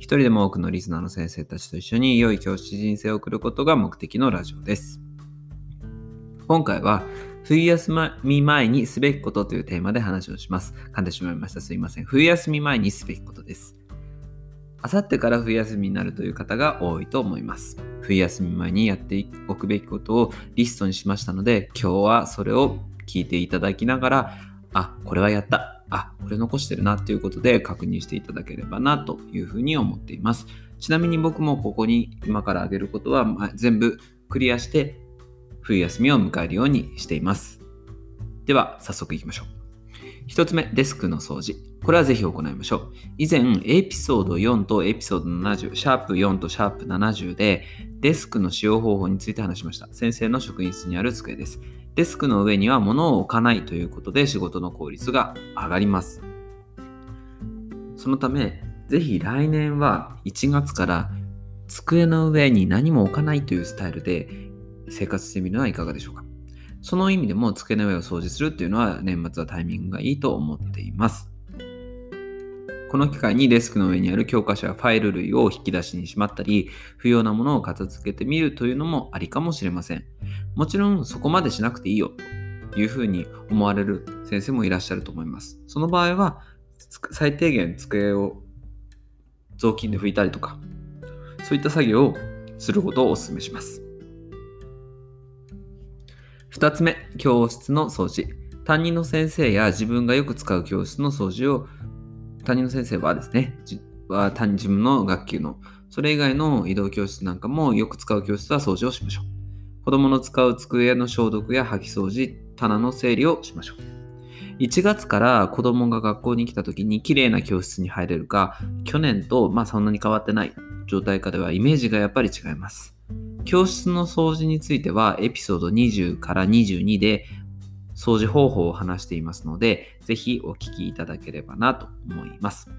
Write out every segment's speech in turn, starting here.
一人でも多くのリスナーの先生たちと一緒に良い教師人生を送ることが目的のラジオです。今回は、冬休み前にすべきことというテーマで話をします。噛んでしまいました。すいません。冬休み前にすべきことです。あさってから冬休みになるという方が多いと思います。冬休み前にやっておくべきことをリストにしましたので、今日はそれを聞いていただきながら、あ、これはやった。あ、これ残してるなっていうことで確認していただければなというふうに思っています。ちなみに僕もここに今から挙げることは、全部クリアして冬休みを迎えるようにしています。では早速いきましょう。一つ目、デスクの掃除。これはぜひ行いましょう。以前、エピソード4とエピソード70、シャープ4とシャープ70で、デスクの使用方法について話しました。先生の職員室にある机です。デスクの上には物を置かないということで仕事の効率が上がります。そのため、ぜひ来年は1月から机の上に何も置かないというスタイルで生活してみるのはいかがでしょうか。その意味でも机の上を掃除するっていうのは年末はタイミングがいいと思っています。この機会にデスクの上にある教科書やファイル類を引き出しにしまったり、不要なものを片付けてみるというのもありかもしれません。もちろんそこまでしなくていいよというふうに思われる先生もいらっしゃると思います。その場合は、最低限机を雑巾で拭いたりとか、そういった作業をすることをお勧めします。2つ目、教室の掃除。担任の先生や自分がよく使う教室の掃除を担任の先生はですね、は担自分の学級の、それ以外の移動教室なんかもよく使う教室は掃除をしましょう。子供の使う机の消毒や掃き掃除、棚の整理をしましょう。1月から子供が学校に来た時に綺麗な教室に入れるか、去年とまあそんなに変わってない状態下ではイメージがやっぱり違います。教室の掃除についてはエピソード20から22で掃除方法を話していますので、ぜひお聞きいただければなと思います。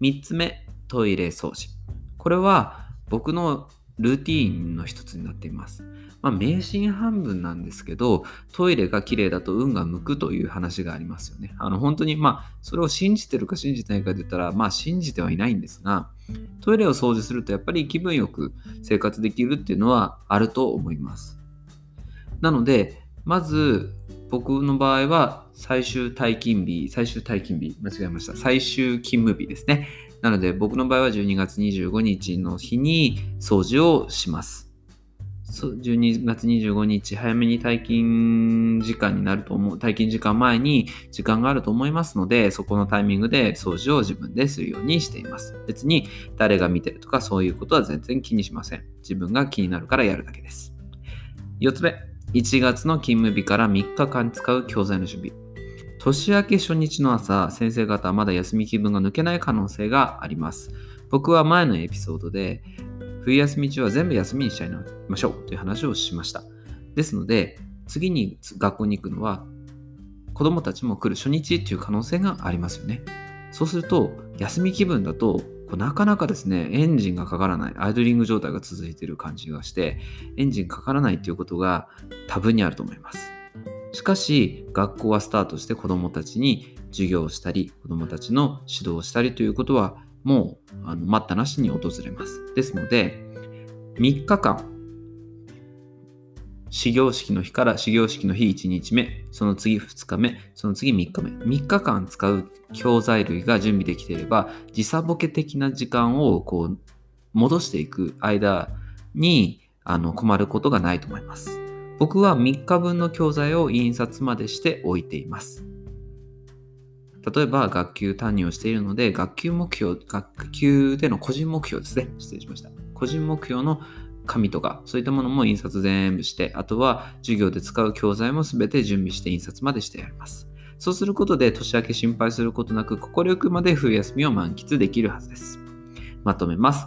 3つ目、トイレ掃除。これは僕のルーティーンの一つになっています。まあ、迷信半分なんですけど、トイレが綺麗だと運が向くという話がありますよね。あの、本当に、まあ、それを信じてるか信じてないかで言ったら、まあ、信じてはいないんですが、トイレを掃除するとやっぱり気分よく生活できるっていうのはあると思います。なので、まず、僕の場合は最終退勤日、最終退勤日、間違えました。最終勤務日ですね。なので僕の場合は12月25日の日に掃除をします。12月25日早めに退勤時間になると思う、退勤時間前に時間があると思いますので、そこのタイミングで掃除を自分でするようにしています。別に誰が見てるとかそういうことは全然気にしません。自分が気になるからやるだけです。4つ目、1月の勤務日から3日間使う教材の準備。年明け初日の朝、先生方はまだ休み気分が抜けない可能性があります。僕は前のエピソードで、冬休み中は全部休みにしちゃいましょうという話をしました。ですので、次に学校に行くのは、子供たちも来る初日っていう可能性がありますよね。そうすると、休み気分だとこなかなかですね、エンジンがかからない、アイドリング状態が続いている感じがして、エンジンかからないということが多分にあると思います。しかし、学校はスタートして子どもたちに授業をしたり、子どもたちの指導をしたりということは、もうあの待ったなしに訪れます。ですので、3日間、始業式の日から始業式の日1日目、その次2日目、その次3日目。3日間使う教材類が準備できていれば、時差ボケ的な時間をこう戻していく間にあの困ることがないと思います。僕は3日分の教材を印刷までしておいています。例えば学級担任をしているので、学級目標、学級での個人目標ですね。失礼しました。個人目標の紙とか、そういったものも印刷全部して、あとは授業で使う教材も全て準備して印刷までしてやります。そうすることで年明け心配することなく、心よくまで冬休みを満喫できるはずです。まとめます。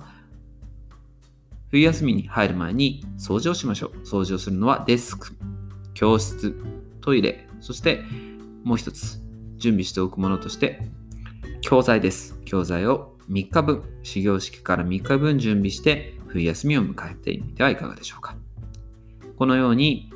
冬休みに入る前に掃除をしましょう。掃除をするのはデスク、教室、トイレ、そしてもう一つ準備しておくものとして教材です。教材を3日分、始業式から3日分準備して冬休みを迎えてみてはいかがでしょうか。このように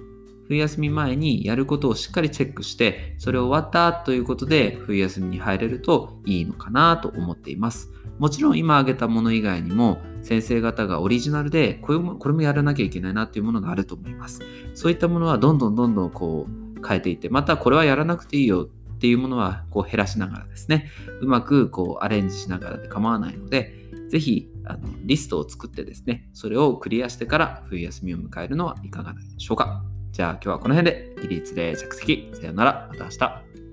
冬休み前にやることをしっかりチェックして、それを終わったということで冬休みに入れるといいのかなと思っています。もちろん今挙げたもの以外にも先生方がオリジナルでこれもこれもやらなきゃいけないなっていうものがあると思います。そういったものはどんどんどんどんこう変えていって、またこれはやらなくていいよっていうものはこう減らしながらですね、うまくこうアレンジしながらで構わないので、ぜひあのリストを作ってですね、それをクリアしてから冬休みを迎えるのはいかがでしょうか。じゃあ今日はこの辺で起立で着席。さよなら。また明日。